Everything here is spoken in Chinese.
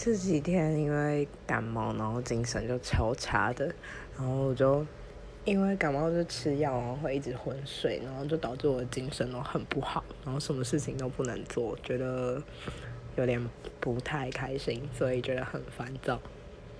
这几天因为感冒，然后精神就超差的。然后我就因为感冒就吃药，然后会一直昏睡，然后就导致我的精神都很不好，然后什么事情都不能做，觉得有点不太开心，所以觉得很烦躁。